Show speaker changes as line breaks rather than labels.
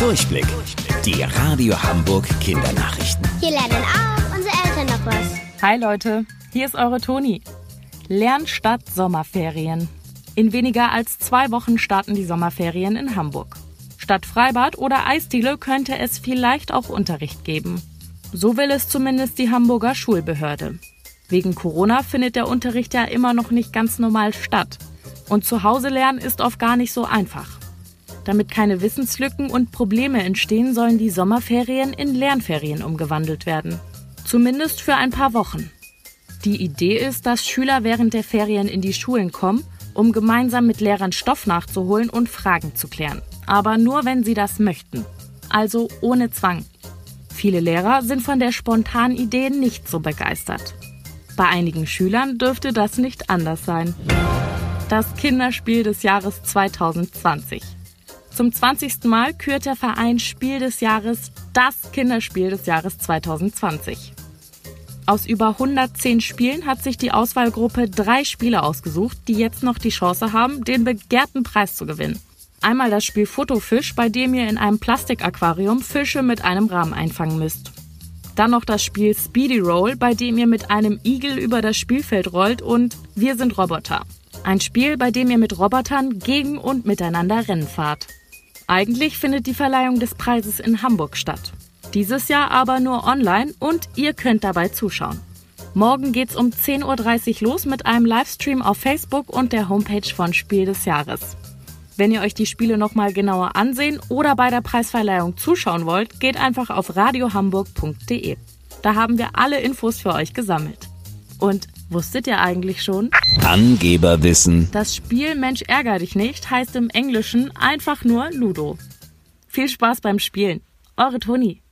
Durchblick. Die Radio Hamburg Kindernachrichten.
Hier lernen auch unsere Eltern noch was.
Hi Leute, hier ist eure Toni. Lernstadt Sommerferien. In weniger als zwei Wochen starten die Sommerferien in Hamburg. Statt Freibad oder Eisdiele könnte es vielleicht auch Unterricht geben. So will es zumindest die Hamburger Schulbehörde. Wegen Corona findet der Unterricht ja immer noch nicht ganz normal statt. Und zu Hause lernen ist oft gar nicht so einfach. Damit keine Wissenslücken und Probleme entstehen, sollen die Sommerferien in Lernferien umgewandelt werden. Zumindest für ein paar Wochen. Die Idee ist, dass Schüler während der Ferien in die Schulen kommen, um gemeinsam mit Lehrern Stoff nachzuholen und Fragen zu klären. Aber nur, wenn sie das möchten. Also ohne Zwang. Viele Lehrer sind von der spontanen Idee nicht so begeistert. Bei einigen Schülern dürfte das nicht anders sein. Das Kinderspiel des Jahres 2020. Zum 20. Mal kürt der Verein Spiel des Jahres das Kinderspiel des Jahres 2020. Aus über 110 Spielen hat sich die Auswahlgruppe drei Spiele ausgesucht, die jetzt noch die Chance haben, den begehrten Preis zu gewinnen. Einmal das Spiel Fotofisch, bei dem ihr in einem Plastikaquarium Fische mit einem Rahmen einfangen müsst. Dann noch das Spiel Speedy Roll, bei dem ihr mit einem Igel über das Spielfeld rollt und Wir sind Roboter. Ein Spiel, bei dem ihr mit Robotern gegen und miteinander Rennen fahrt. Eigentlich findet die Verleihung des Preises in Hamburg statt. Dieses Jahr aber nur online und ihr könnt dabei zuschauen. Morgen geht's um 10.30 Uhr los mit einem Livestream auf Facebook und der Homepage von Spiel des Jahres. Wenn ihr euch die Spiele nochmal genauer ansehen oder bei der Preisverleihung zuschauen wollt, geht einfach auf radiohamburg.de. Da haben wir alle Infos für euch gesammelt. Und wusstet ihr eigentlich schon?
Angeberwissen.
Das Spiel Mensch ärger dich nicht heißt im Englischen einfach nur Ludo. Viel Spaß beim Spielen. Eure Toni.